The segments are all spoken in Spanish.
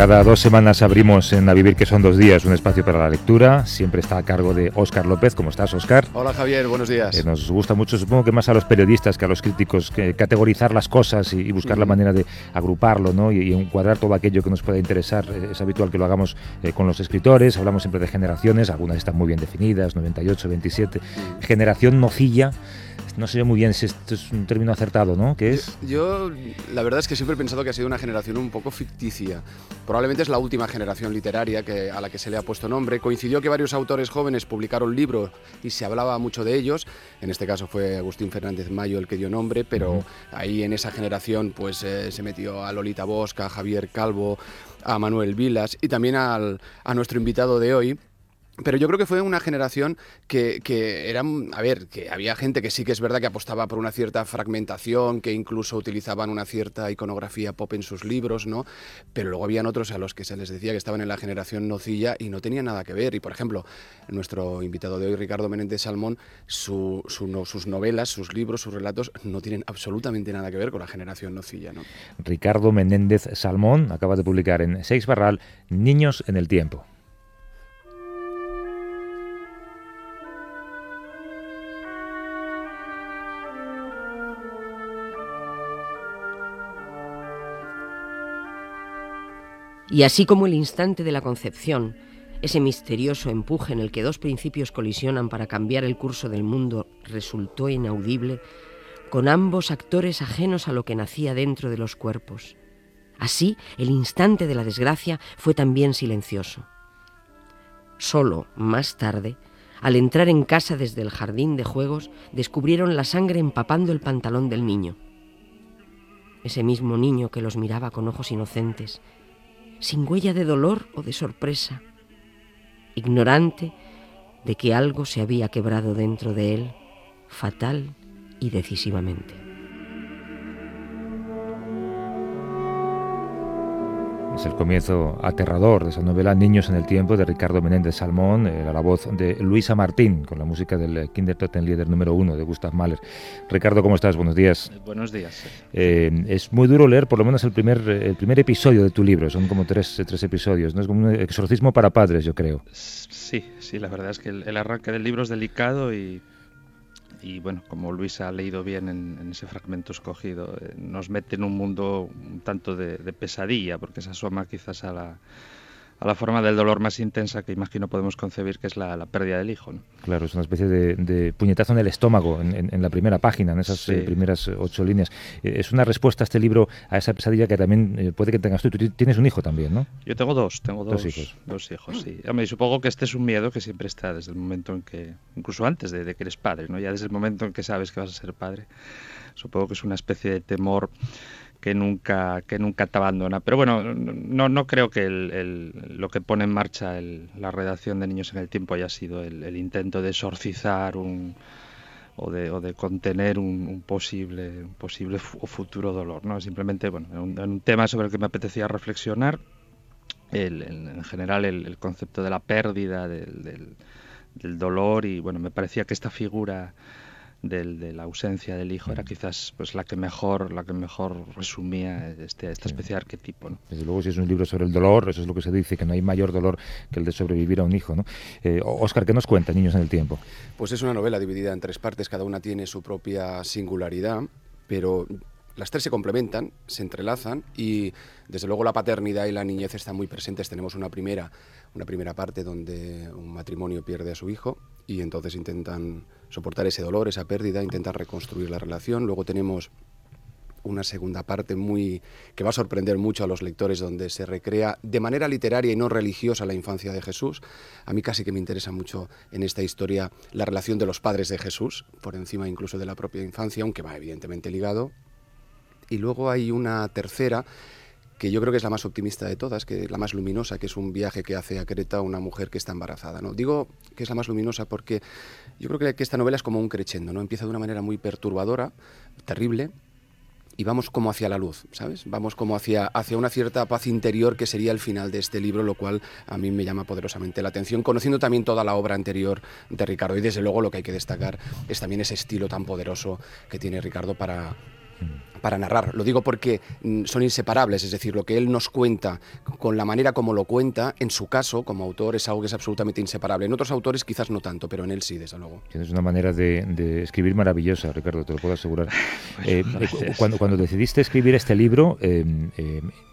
Cada dos semanas abrimos en A Vivir, que son dos días, un espacio para la lectura. Siempre está a cargo de Óscar López. ¿Cómo estás, Óscar? Hola, Javier. Buenos días. Eh, nos gusta mucho, supongo que más a los periodistas que a los críticos, que categorizar las cosas y, buscar la manera de agruparlo ¿no? y, encuadrar todo aquello que nos pueda interesar. Eh, es habitual que lo hagamos eh, con los escritores. Hablamos siempre de generaciones. Algunas están muy bien definidas, 98, 27. Generación nocilla no sé muy bien si esto es un término acertado, ¿no? ¿Qué es? Yo, la verdad es que siempre he pensado que ha sido una generación un poco ficticia. Probablemente es la última generación literaria que, a la que se le ha puesto nombre. Coincidió que varios autores jóvenes publicaron libros y se hablaba mucho de ellos. En este caso fue Agustín Fernández Mayo el que dio nombre, pero ahí en esa generación pues eh, se metió a Lolita Bosca, a Javier Calvo, a Manuel Vilas y también al, a nuestro invitado de hoy, pero yo creo que fue una generación que, que, era, a ver, que había gente que sí que es verdad que apostaba por una cierta fragmentación, que incluso utilizaban una cierta iconografía pop en sus libros, ¿no? Pero luego habían otros a los que se les decía que estaban en la generación nocilla y no tenían nada que ver. Y por ejemplo, nuestro invitado de hoy, Ricardo Menéndez Salmón, su, sus novelas, sus libros, sus relatos no tienen absolutamente nada que ver con la generación nocilla, ¿no? Ricardo Menéndez Salmón acaba de publicar en Seis Barral Niños en el Tiempo. Y así como el instante de la concepción, ese misterioso empuje en el que dos principios colisionan para cambiar el curso del mundo resultó inaudible, con ambos actores ajenos a lo que nacía dentro de los cuerpos. Así, el instante de la desgracia fue también silencioso. Solo, más tarde, al entrar en casa desde el jardín de juegos, descubrieron la sangre empapando el pantalón del niño. Ese mismo niño que los miraba con ojos inocentes, sin huella de dolor o de sorpresa, ignorante de que algo se había quebrado dentro de él, fatal y decisivamente. Es el comienzo aterrador de esa novela Niños en el Tiempo de Ricardo Menéndez Salmón, eh, a la voz de Luisa Martín, con la música del Kindertotenlieder número uno de Gustav Mahler. Ricardo, ¿cómo estás? Buenos días. Eh, buenos días. Eh, es muy duro leer por lo menos el primer, el primer episodio de tu libro, son como tres, tres episodios, ¿no? Es como un exorcismo para padres, yo creo. Sí, sí, la verdad es que el arranque del libro es delicado y y bueno, como Luis ha leído bien en, ese fragmento escogido, eh, nos mete en un mundo un tanto de, pesadilla, porque se asoma quizás a la, a la forma del dolor más intensa que imagino podemos concebir, que es la, pérdida del hijo. Claro, es una especie de, puñetazo en el estómago, en, la primera página, en esas eh, primeras ocho líneas. Eh, es una respuesta a este libro, a esa pesadilla que también eh, puede que tengas tú. Tú tienes un hijo también, ¿no? Yo tengo dos, tengo dos, hijos. Dos hijos, sí. Y supongo que este es un miedo que siempre está desde el momento en que, incluso antes de, de que eres padre, ¿no? Ya desde el momento en que sabes que vas a ser padre. Supongo que es una especie de temor que nunca, que nunca te abandona. Pero bueno, no, no creo que lo que pone en marcha la redacción de Niños en el Tiempo haya sido el, intento de exorcizar un, o, de, o de contener un, posible, un posible o futuro dolor. ¿no? Simplemente, bueno, un, un tema sobre el que me apetecía reflexionar, el, en general el, concepto de la pérdida, del, del dolor y bueno, me parecía que esta figura de la ausencia del hijo era quizás pues la que mejor la que mejor resumía este, este especie de arquetipo. ¿no? Desde luego, si es un libro sobre el dolor, eso es lo que se dice, que no hay mayor dolor que el de sobrevivir a un hijo. ¿no? Oscar, eh, ¿qué nos cuenta Niños en el Tiempo? Pues es una novela dividida en tres partes, cada una tiene su propia singularidad, pero las tres se complementan, se entrelazan y desde luego la paternidad y la niñez están muy presentes. Tenemos una primera, una primera parte donde un matrimonio pierde a su hijo y entonces intentan soportar ese dolor, esa pérdida, intentar reconstruir la relación. Luego tenemos una segunda parte muy que va a sorprender mucho a los lectores donde se recrea de manera literaria y no religiosa la infancia de Jesús. A mí casi que me interesa mucho en esta historia la relación de los padres de Jesús, por encima incluso de la propia infancia, aunque va evidentemente ligado. Y luego hay una tercera que yo creo que es la más optimista de todas, que es la más luminosa, que es un viaje que hace a Creta una mujer que está embarazada. ¿no? Digo que es la más luminosa porque yo creo que, esta novela es como un crescendo, ¿no? empieza de una manera muy perturbadora, terrible, y vamos como hacia la luz, ¿sabes? Vamos como hacia, hacia una cierta paz interior que sería el final de este libro, lo cual a mí me llama poderosamente la atención, conociendo también toda la obra anterior de Ricardo. Y desde luego lo que hay que destacar es también ese estilo tan poderoso que tiene Ricardo para, para narrar. Lo digo porque mm, son inseparables, es decir, lo que él nos cuenta con la manera como lo cuenta, en su caso, como autor, es algo que es absolutamente inseparable. En otros autores quizás no tanto, pero en él sí, desde luego. Tienes una manera de, escribir maravillosa, Ricardo, te lo puedo asegurar. Eh, eh, cuando, cuando decidiste escribir este libro, eh,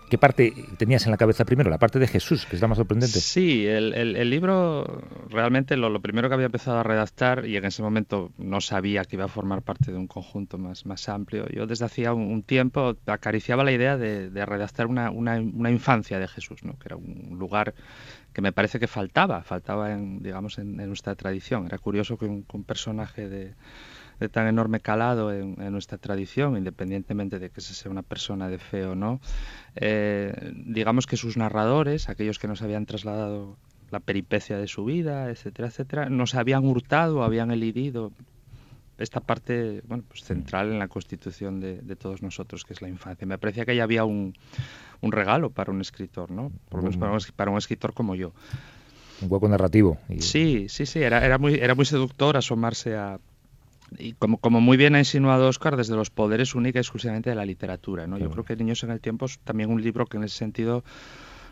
¿Qué parte tenías en la cabeza primero? La parte de Jesús, que es la más sorprendente. Sí, el, libro realmente lo, primero que había empezado a redactar y en ese momento no sabía que iba a formar parte de un conjunto más, más amplio. Yo hacía un, tiempo acariciaba la idea de, redactar una, infancia de Jesús, ¿no? que era un lugar que me parece que faltaba, faltaba en, digamos, en, nuestra tradición. Era curioso que un personaje de de tan enorme calado en, nuestra tradición, independientemente de que se sea una persona de fe o no, eh, digamos que sus narradores, aquellos que nos habían trasladado la peripecia de su vida, etcétera, etcétera, nos habían hurtado, habían elidido esta parte bueno, pues central en la constitución de, todos nosotros, que es la infancia. Me parecía que ahí había un, un regalo para un escritor, ¿no? Por lo menos para un, para un escritor como yo. Un hueco narrativo. Sí, sí, sí, era, era, muy, era muy seductor asomarse a, y como, como muy bien ha insinuado Oscar, desde los poderes única y exclusivamente de la literatura. ¿no? Yo creo que Niños en el Tiempo es también un libro que en ese sentido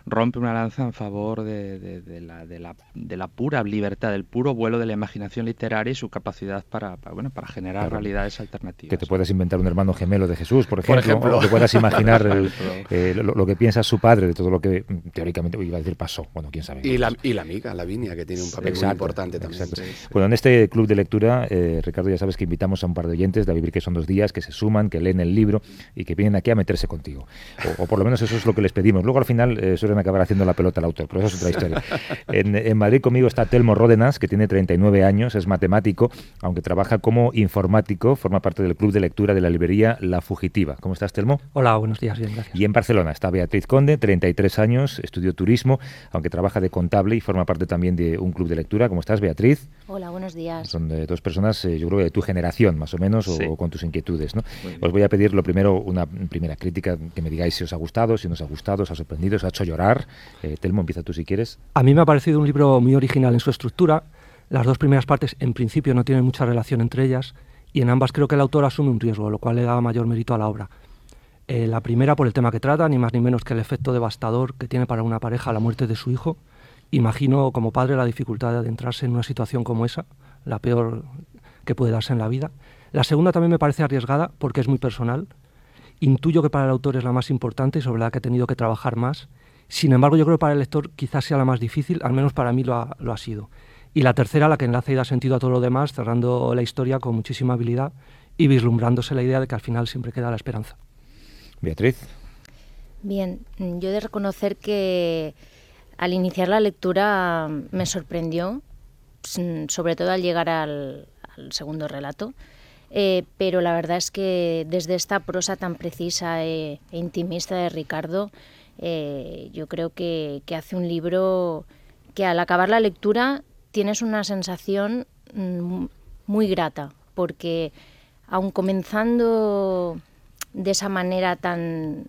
rompe una lanza en favor de, de, la, de, la, de, la, pura libertad, del puro vuelo de la imaginación literaria y su capacidad para, bueno, para generar realidades alternativas. Que te puedas inventar un hermano gemelo de Jesús, por ejemplo, o que puedas imaginar eh, lo, que piensa su padre de todo lo que teóricamente iba a decir pasó. Bueno, quién sabe. Y la, y la amiga, Lavinia, que tiene un papel muy importante también. Bueno, en este club de lectura, eh, Ricardo, ya sabes que invitamos a un par de oyentes de a vivir que son dos días, que se suman, que leen el libro y que vienen aquí a meterse contigo. O, por lo menos eso es lo que les pedimos. Luego al final eh, suelen acabar haciendo la pelota al autor, pero eso es otra historia. En, Madrid conmigo está Telmo Ródenas, que tiene 39 años, es matemático, aunque trabaja como informático, forma parte del club de lectura de la librería La Fugitiva. ¿Cómo estás, Telmo? Hola, buenos días, bien, gracias. Y en Barcelona está Beatriz Conde, 33 años, estudió turismo, aunque trabaja de contable y forma parte también de un club de lectura. ¿Cómo estás, Beatriz? Hola, buenos días. Son de dos personas, eh, yo creo, de tu generación, más o menos, o, con tus inquietudes. ¿no? Os voy a pedir lo primero, una primera crítica, que me digáis si os ha gustado, si no os ha gustado, os ha sorprendido, os ha hecho llorar. Eh, Telmo, empieza tú si quieres. A mí me ha parecido un libro muy original en su estructura. Las dos primeras partes, en principio, no tienen mucha relación entre ellas, y en ambas creo que el autor asume un riesgo, lo cual le da mayor mérito a la obra. Eh, la primera por el tema que trata, ni más ni menos que el efecto devastador que tiene para una pareja la muerte de su hijo Imagino como padre la dificultad de adentrarse en una situación como esa, la peor que puede darse en la vida. La segunda también me parece arriesgada porque es muy personal. Intuyo que para el autor es la más importante y sobre la que ha tenido que trabajar más. Sin embargo, yo creo que para el lector quizás sea la más difícil, al menos para mí lo ha, lo ha sido. Y la tercera, la que enlaza y da sentido a todo lo demás, cerrando la historia con muchísima habilidad y vislumbrándose la idea de que al final siempre queda la esperanza. Beatriz. Bien, yo he de reconocer que al iniciar la lectura me sorprendió, sobre todo al llegar al, segundo relato, eh, pero la verdad es que desde esta prosa tan precisa e, e intimista de Ricardo, eh, yo creo que, hace un libro que al acabar la lectura tienes una sensación mm, muy grata, porque aun comenzando de esa manera tan,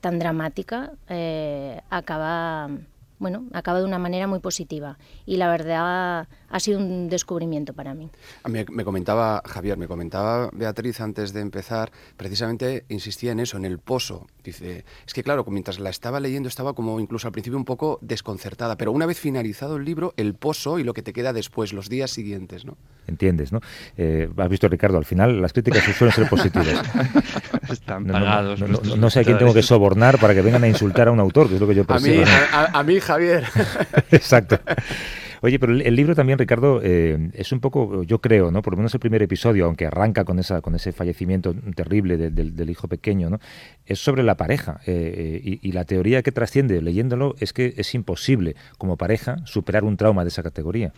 tan dramática, eh, acaba bueno, acaba de una manera muy positiva. Y la verdad ha sido un descubrimiento para mí. Me, me, comentaba Javier, me comentaba Beatriz antes de empezar, precisamente insistía en eso, en el pozo. Dice, es que claro, mientras la estaba leyendo estaba como incluso al principio un poco desconcertada, pero una vez finalizado el libro, el pozo y lo que te queda después, los días siguientes, ¿no? Entiendes, ¿no? Eh, has visto, Ricardo, al final las críticas suelen ser positivas. Están pagados. No, sé a quién tengo que sobornar para que vengan a insultar a un autor, que es lo que yo percibo. A mí, Javier. Exacto. Oye, pero el, libro también, Ricardo, eh, es un poco, yo creo, ¿no? Por lo menos el primer episodio, aunque arranca con esa, con ese fallecimiento terrible del hijo pequeño, ¿no? Es sobre la pareja. Eh, y, y, la teoría que trasciende leyéndolo es que es imposible, como pareja, superar un trauma de esa categoría.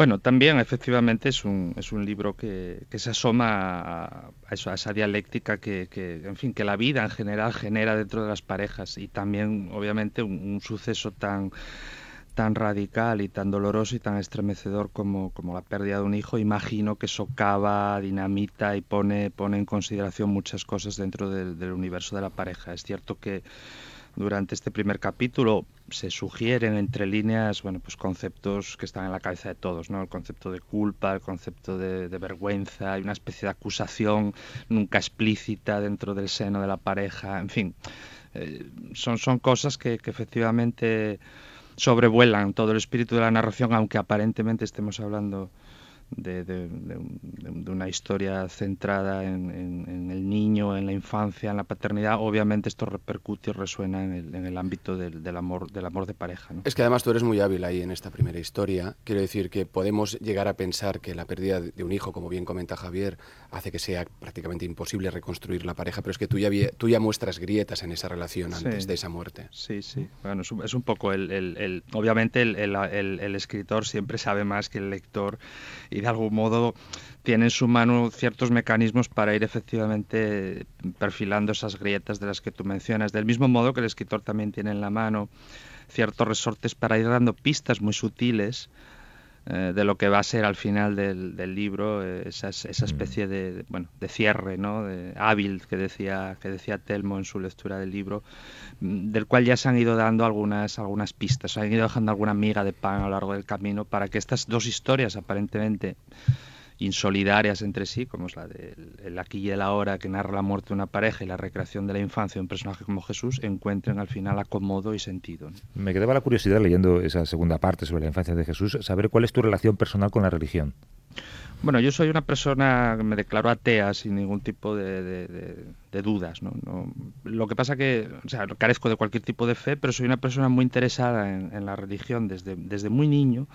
Bueno, también efectivamente es un, es un libro que, que se asoma a esa dialéctica que, que, en fin, que la vida en general genera dentro de las parejas y también, obviamente, un, suceso tan tan radical y tan doloroso y tan estremecedor como, como, la pérdida de un hijo, imagino que socava, dinamita y pone, pone en consideración muchas cosas dentro del, universo de la pareja. Es cierto que durante este primer capítulo se sugieren entre líneas bueno, pues conceptos que están en la cabeza de todos, ¿no? el concepto de culpa, el concepto de, vergüenza, hay una especie de acusación nunca explícita dentro del seno de la pareja, en fin, eh, son, son cosas que, que efectivamente sobrevuelan todo el espíritu de la narración, aunque aparentemente estemos hablando de, una historia centrada en, el niño, en la infancia, en la paternidad, obviamente esto repercute y resuena en el, ámbito del, amor, del amor de pareja. Es que además tú eres muy hábil ahí en esta primera historia. Quiero decir que podemos llegar a pensar que la pérdida de un hijo, como bien comenta Javier, hace que sea prácticamente imposible reconstruir la pareja, pero es que tú ya, tú ya muestras grietas en esa relación antes de esa muerte. Sí, sí. Bueno, es un, poco el... obviamente el, escritor siempre sabe más que el lector y de algún modo tiene en su mano ciertos mecanismos para ir efectivamente perfilando esas grietas de las que tú mencionas. Del mismo modo que el escritor también tiene en la mano ciertos resortes para ir dando pistas muy sutiles eh, de lo que va a ser al final del, libro eh, esa, esa, especie de, bueno de cierre no de hábil que decía que decía Telmo en su lectura del libro mm, del cual ya se han ido dando algunas algunas pistas se han ido dejando alguna miga de pan a lo largo del camino para que estas dos historias aparentemente insolidarias entre sí, como es la del aquí y el ahora que narra la muerte de una pareja y la recreación de la infancia de un personaje como Jesús, encuentren al final acomodo y sentido. Me quedaba la curiosidad leyendo esa segunda parte sobre la infancia de Jesús, saber cuál es tu relación personal con la religión. Bueno, yo soy una persona que me declaro atea sin ningún tipo de, dudas. ¿no? Lo que pasa que, o sea, carezco de cualquier tipo de fe, pero soy una persona muy interesada en, en la religión desde, desde muy niño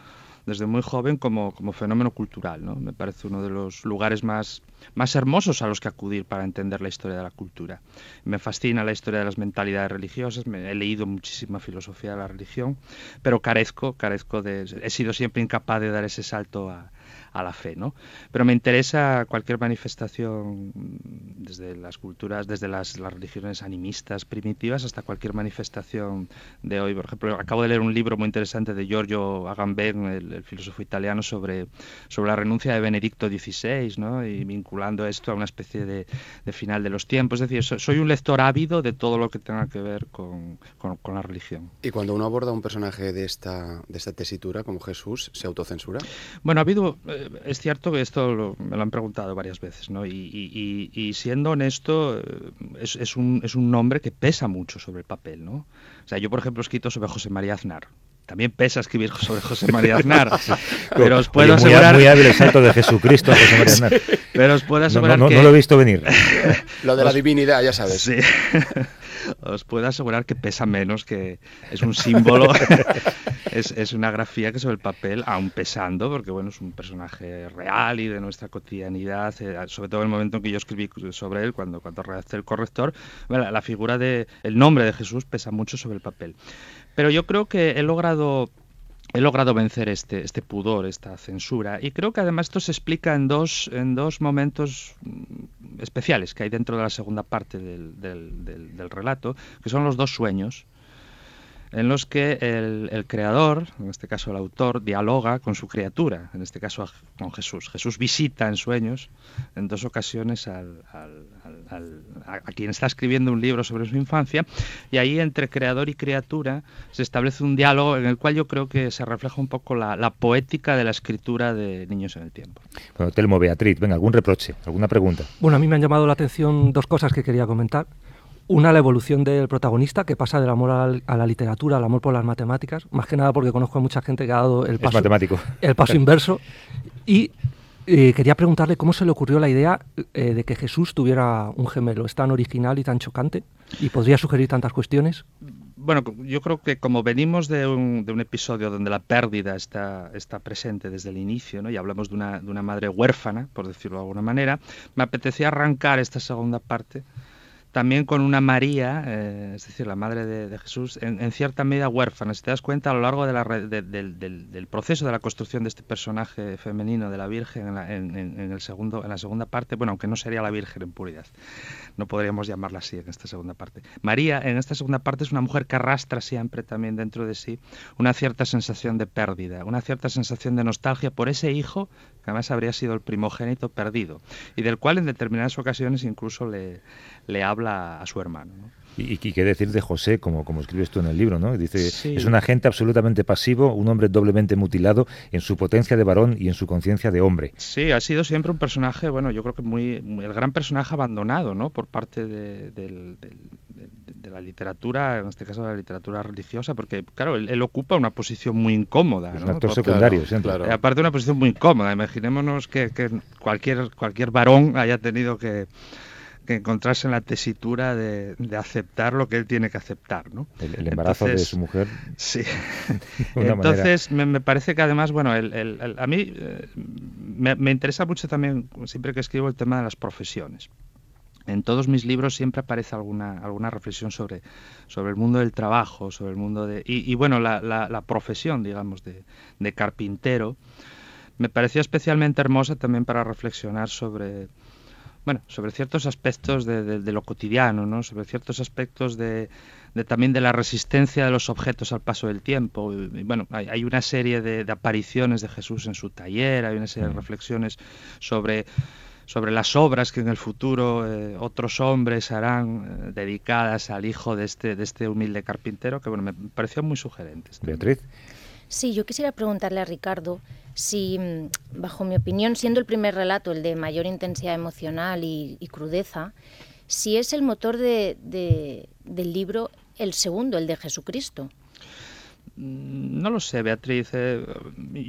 desde muy joven como, como fenómeno cultural. ¿no? Me parece uno de los lugares más, más hermosos a los que acudir para entender la historia de la cultura. Me fascina la historia de las mentalidades religiosas, he leído muchísima filosofía de la religión, pero carezco, carezco de... He sido siempre incapaz de dar ese salto a, a la fe, ¿no? Pero me interesa cualquier manifestación desde las culturas, desde las, religiones animistas primitivas hasta cualquier manifestación de hoy. Por ejemplo, acabo de leer un libro muy interesante de Giorgio Agamben, el, filósofo italiano, sobre, sobre la renuncia de Benedicto XVI, ¿no? Y vinculando esto a una especie de, final de los tiempos. Es decir, soy un lector ávido de todo lo que tenga que ver con, la religión. ¿Y cuando uno aborda un personaje de esta, de esta tesitura, como Jesús, se autocensura? Bueno, ha habido... Es cierto que esto me lo han preguntado varias veces, ¿no? Y, siendo honesto, eh, es, un, es un nombre que pesa mucho sobre el papel, ¿no? O sea, yo, por ejemplo, he escrito sobre José María Aznar. También pesa escribir sobre José María Aznar. pero os puedo asegurar... Muy hábil el salto de Jesucristo a José María Aznar. pero os puedo asegurar no, que... No lo he visto venir. lo de la divinidad, ya sabes. Sí os puedo asegurar que pesa menos, que es un símbolo, es, una grafía que sobre el papel, aún pesando, porque bueno, es un personaje real y de nuestra cotidianidad, eh, sobre todo en el momento en que yo escribí sobre él, cuando, cuando redacté el corrector, la figura de, el nombre de Jesús pesa mucho sobre el papel. Pero yo creo que he logrado he logrado vencer este, este pudor, esta censura. Y creo que además esto se explica en dos, en dos momentos mm, especiales que hay dentro de la segunda parte del, del relato, que son los dos sueños en los que el, creador, en este caso el autor, dialoga con su criatura, en este caso con Jesús. Jesús visita en sueños en dos ocasiones al, a, quien está escribiendo un libro sobre su infancia y ahí entre creador y criatura se establece un diálogo en el cual yo creo que se refleja un poco la, la poética de la escritura de Niños en el Tiempo. Bueno, Telmo, Beatriz, venga, algún reproche, alguna pregunta. Bueno, a mí me han llamado la atención dos cosas que quería comentar. Una, la evolución del protagonista, que pasa del amor a la, literatura al amor por las matemáticas, más que nada porque conozco a mucha gente que ha dado el paso, El paso inverso. Y eh, quería preguntarle cómo se le ocurrió la idea eh, de que Jesús tuviera un gemelo. Es tan original y tan chocante y podría sugerir tantas cuestiones. Bueno, yo creo que como venimos de un, de un episodio donde la pérdida está, está presente desde el inicio, ¿no? y hablamos de una, de una madre huérfana, por decirlo de alguna manera, me apetecía arrancar esta segunda parte también con una María, eh, es decir, la madre de, Jesús, en, cierta medida huérfana. Si te das cuenta, a lo largo de la, del, proceso de la construcción de este personaje femenino de la Virgen en, el segundo, en la segunda parte, bueno, aunque no sería la Virgen en puridad, no podríamos llamarla así en esta segunda parte. María, en esta segunda parte, es una mujer que arrastra siempre también dentro de sí una cierta sensación de pérdida, una cierta sensación de nostalgia por ese hijo que además habría sido el primogénito perdido y del cual en determinadas ocasiones incluso le, le habla a su hermano. Y, qué decir de José, como, como escribes tú en el libro, ¿no? Dice, es un agente absolutamente pasivo, un hombre doblemente mutilado en su potencia de varón y en su conciencia de hombre. Sí, ha sido siempre un personaje, bueno, yo creo que muy, el gran personaje abandonado, ¿no? Por parte de, la literatura, en este caso de la literatura religiosa, porque, claro, él, ocupa una posición muy incómoda. Es un actor secundario, claro, Aparte, una posición muy incómoda. Imaginémonos que, que cualquier, cualquier varón haya tenido que que encontrarse en la tesitura de, aceptar lo que él tiene que aceptar, ¿no? El, embarazo de su mujer. Sí. Entonces, me, parece que además, bueno, a mí eh, me, interesa mucho también, siempre que escribo, el tema de las profesiones. En todos mis libros siempre aparece alguna, alguna reflexión sobre, sobre el mundo del trabajo, sobre el mundo de... Y, bueno, la, la, profesión, digamos, de, de carpintero, me pareció especialmente hermosa también para reflexionar sobre bueno, sobre ciertos aspectos de, lo cotidiano, ¿no? sobre ciertos aspectos de, también de la resistencia de los objetos al paso del tiempo. Y, bueno, hay, una serie de, apariciones de Jesús en su taller, hay una serie de reflexiones sobre sobre las obras que en el futuro eh, otros hombres harán eh, dedicadas al hijo de este, de este humilde carpintero, que bueno, me pareció muy sugerentes. Beatriz. Sí, yo quisiera preguntarle a Ricardo si, mm, bajo mi opinión, siendo el primer relato el de mayor intensidad emocional y, crudeza, si es el motor de, del libro el segundo, el de Jesucristo. Mm, no lo sé, Beatriz. Eh,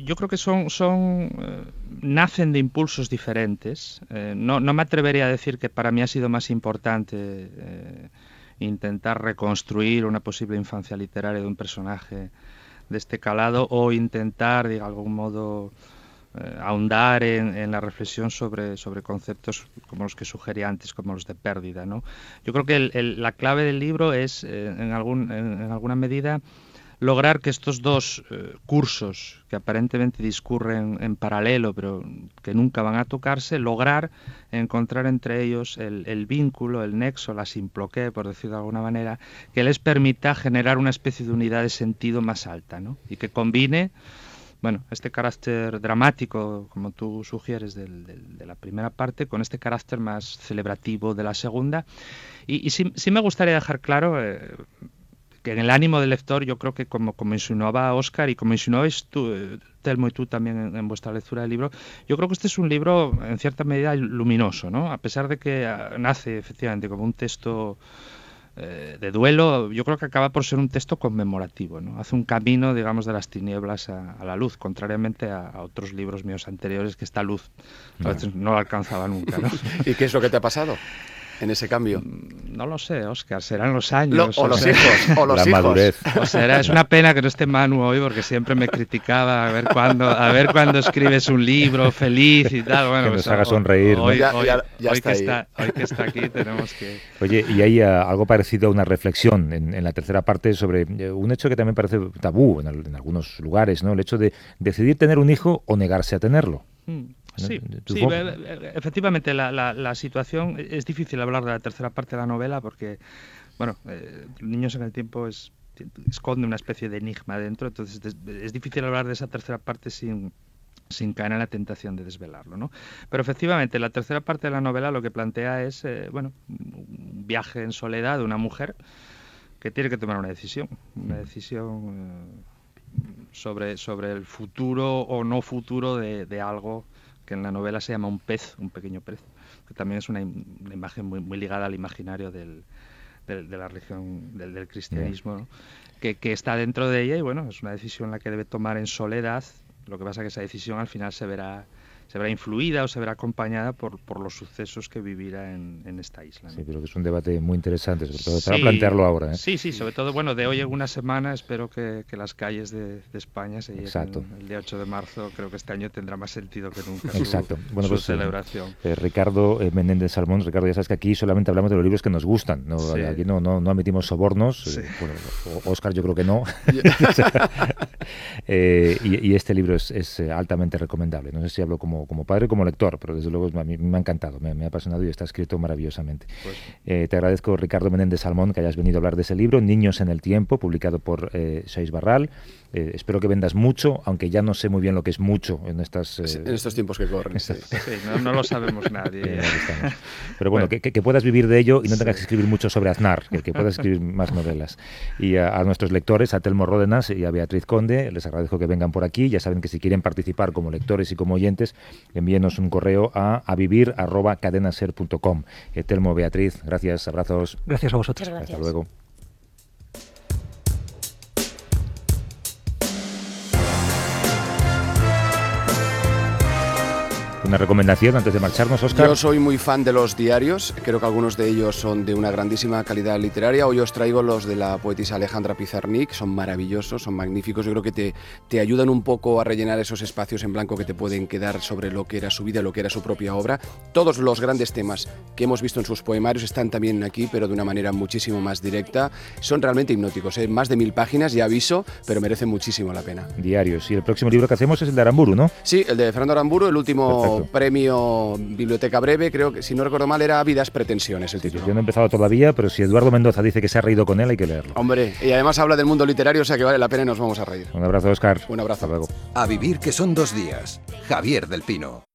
yo creo que son, son eh, nacen de impulsos diferentes. Eh, no, no, me atrevería a decir que para mí ha sido más importante intentar reconstruir una posible infancia literaria de un personaje de este calado o intentar de algún modo eh, ahondar en, la reflexión sobre, sobre conceptos como los que sugería antes, como los de pérdida. ¿no? Yo creo que la clave del libro es, eh, en, algún, en alguna medida, lograr que estos dos eh, cursos que aparentemente discurren en paralelo pero que nunca van a tocarse, lograr encontrar entre ellos el, vínculo, el nexo, la simploqué, por decirlo de alguna manera, que les permita generar una especie de unidad de sentido más alta ¿no? y que combine bueno, este carácter dramático, como tú sugieres, de la primera parte, con este carácter más celebrativo de la segunda. Y, sí, me gustaría dejar claro, eh, que en el ánimo del lector yo creo que como, como insinuaba Oscar y como insinuabais tú, eh, Telmo y tú también en, vuestra lectura del libro, yo creo que este es un libro en cierta medida luminoso, ¿no? A pesar de que ah, nace efectivamente como un texto eh, de duelo, yo creo que acaba por ser un texto conmemorativo, ¿no? Hace un camino, digamos, de las tinieblas a, la luz, contrariamente a, otros libros míos anteriores que esta luz veces no la alcanzaba nunca, ¿no? ¿Y qué es lo que te ha pasado? En ese cambio? Mm, no lo sé, Oscar, serán los años. o, los hijos, o los la madurez. O será, es una pena que no esté Manu hoy porque siempre me criticaba a ver cuándo, a ver cuándo escribes un libro feliz y tal. Bueno, que nos pues, haga sonreír. Hoy, que está, hoy, que está, aquí tenemos que... Oye, y hay ah, algo parecido a una reflexión en, la tercera parte sobre eh, un hecho que también parece tabú en, algunos lugares, ¿no? El hecho de decidir tener un hijo o negarse a tenerlo. Mm. Sí, efectivamente, la, situación es difícil hablar de la tercera parte de la novela porque, bueno, eh, Niños en el Tiempo es, esconde una especie de enigma dentro, entonces es difícil hablar de esa tercera parte sin, sin caer en la tentación de desvelarlo, ¿no? Pero efectivamente, la tercera parte de la novela lo que plantea es, eh, bueno, un viaje en soledad de una mujer que tiene que tomar una decisión, una decisión eh, sobre, sobre el futuro o no futuro de, de algo que en la novela se llama un pez, un pequeño pez, que también es una, imagen muy, muy, ligada al imaginario del, de la religión, del, cristianismo, que, que, está dentro de ella y bueno, es una decisión la que debe tomar en soledad, lo que pasa es que esa decisión al final se verá se verá influida o se verá acompañada por, por los sucesos que vivirá en, en esta isla. Sí, pero que es un debate muy interesante, sobre todo para plantearlo ahora. ¿eh? Sí, sí, sobre todo, bueno, de hoy en una semana espero que, que las calles de, de España se Exacto. el día 8 de marzo, creo que este año tendrá más sentido que nunca Exacto. su, bueno, su pues, celebración. Eh, Ricardo eh, Menéndez Salmón, Ricardo, ya sabes que aquí solamente hablamos de los libros que nos gustan, no, Sí. aquí no, no, no admitimos sobornos, Sí. eh, bueno, Oscar yo creo que no, Eh, y, y este libro es, es, eh, altamente recomendable, no sé si hablo como, como padre o como lector, pero desde luego a mí me ha encantado, me, me ha apasionado y está escrito maravillosamente. Pues, Eh, te agradezco, Ricardo Menéndez Salmón, que hayas venido a hablar de ese libro, Niños en el Tiempo, publicado por eh, Seix Barral. Eh, espero que vendas mucho, aunque ya no sé muy bien lo que es mucho en estas... eh, En estos tiempos que corren. sí, no, no lo sabemos nadie. Eh. Pero bueno, que, que- que puedas vivir de ello y no tengas que escribir mucho sobre Aznar, que, que puedas escribir más novelas. Y a, a nuestros lectores, a Telmo Ródenas y a Beatriz Conde, les agradezco que vengan por aquí. Ya saben que si quieren participar como lectores y como oyentes, envíenos un correo a avivir.cadenaser.com. Eh, Telmo, Beatriz, gracias, abrazos. Gracias a vosotros. Gracias. Hasta luego. Una recomendación antes de marcharnos, Oscar. Yo soy muy fan de los diarios, creo que algunos de ellos son de una grandísima calidad literaria. Hoy os traigo los de la poetisa Alejandra Pizarnik, son maravillosos, son magníficos. Yo creo que te, te ayudan un poco a rellenar esos espacios en blanco que te pueden quedar sobre lo que era su vida, lo que era su propia obra. Todos los grandes temas que hemos visto en sus poemarios están también aquí, pero de una manera muchísimo más directa. Son realmente hipnóticos, ¿eh? más de mil páginas, ya aviso, pero merecen muchísimo la pena. Diarios. Y el próximo libro que hacemos es el de Aramburu, ¿no? Sí, el de Fernando Aramburu, el último Perfecto. Premio Biblioteca Breve, creo que si no recuerdo mal era Vidas Pretensiones el título. Yo no he empezado todavía, pero si Eduardo Mendoza dice que se ha reído con él, hay que leerlo. Hombre, y además habla del mundo literario, o sea que vale la pena y nos vamos a reír. Un abrazo, Oscar. Un abrazo. Hasta luego. A vivir que son dos días. Javier del Pino.